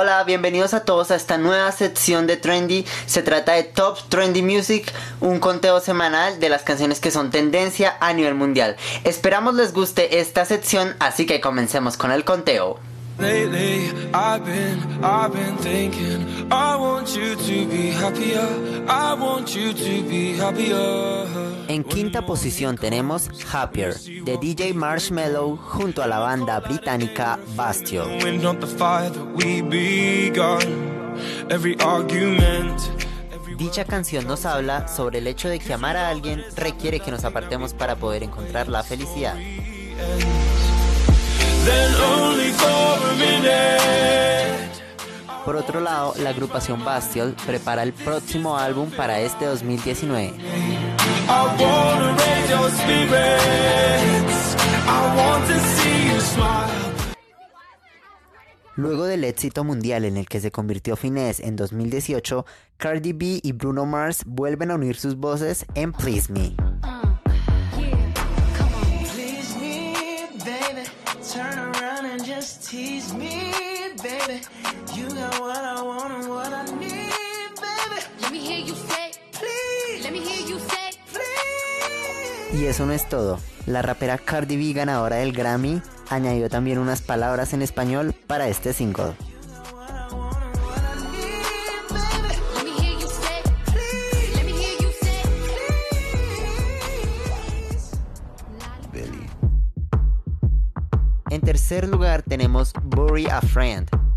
Hola, bienvenidos a todos a esta nueva sección de Trendy. Se trata de Top Trendy Music, un conteo semanal de las canciones que son tendencia a nivel mundial. Esperamos les guste esta sección, así que comencemos con el conteo. En quinta posición tenemos Happier de DJ Marshmello junto a la banda británica Bastille. Dicha canción nos habla sobre el hecho de que amar a alguien requiere que nos apartemos para poder encontrar la felicidad. Por otro lado, la agrupación Bastille prepara el próximo álbum para este 2019. Luego del éxito mundial en el que se convirtió Finesse en 2018, Cardi B y Bruno Mars vuelven a unir sus voces en Please Me. Y eso no es todo. La rapera Cardi B, ganadora del Grammy, añadió también unas palabras en español para este single. En tercer lugar tenemos Bury a Friend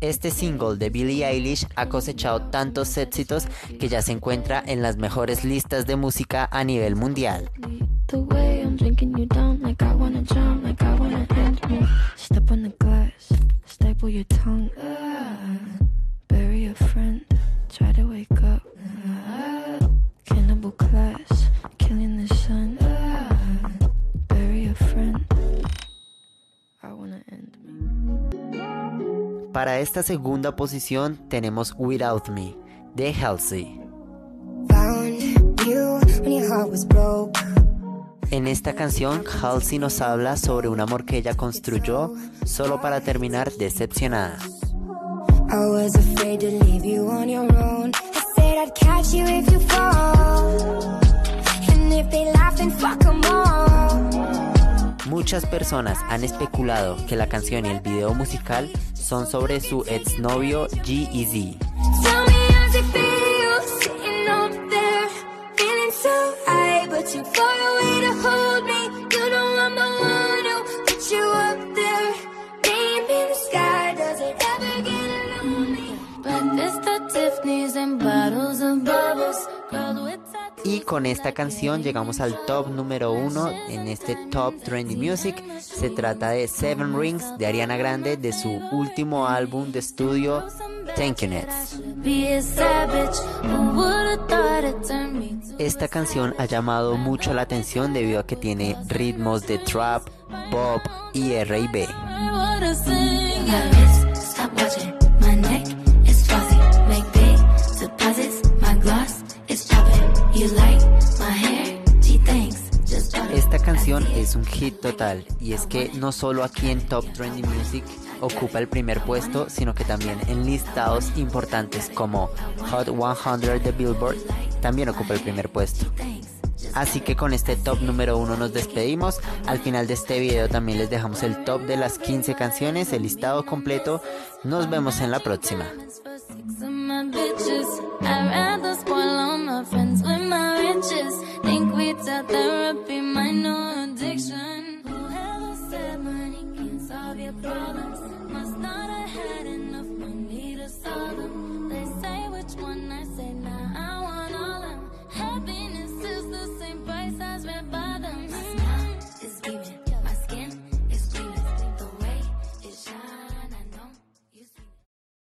Este single de Billie Eilish ha cosechado tantos éxitos que ya se encuentra en las mejores listas de música a nivel mundial. Para esta segunda posición tenemos Without Me de Halsey. En esta canción, Halsey nos habla sobre un amor que ella construyó solo para terminar decepcionada. Muchas personas han especulado que la canción y el video musical son sobre su exnovio G-Eazy. Y con esta canción llegamos al top número uno en este Top Trendy Music. Se trata de Seven Rings de Ariana Grande de su último álbum de estudio, Thank You Nets. Esta canción ha llamado mucho la atención debido a que tiene ritmos de trap, pop y R&B. Es un hit total y es que no solo aquí en Top Trending Music ocupa el primer puesto, sino que también en listados importantes como Hot 100 de Billboard también ocupa el primer puesto. Así que con este top número uno nos despedimos. Al final de este video también les dejamos el top de las 15 canciones, el listado completo. Nos vemos en la próxima. of your problems. Must not have had enough money to solve them. They say which one I say now. Nah, I want all them. Happiness is the same price as red.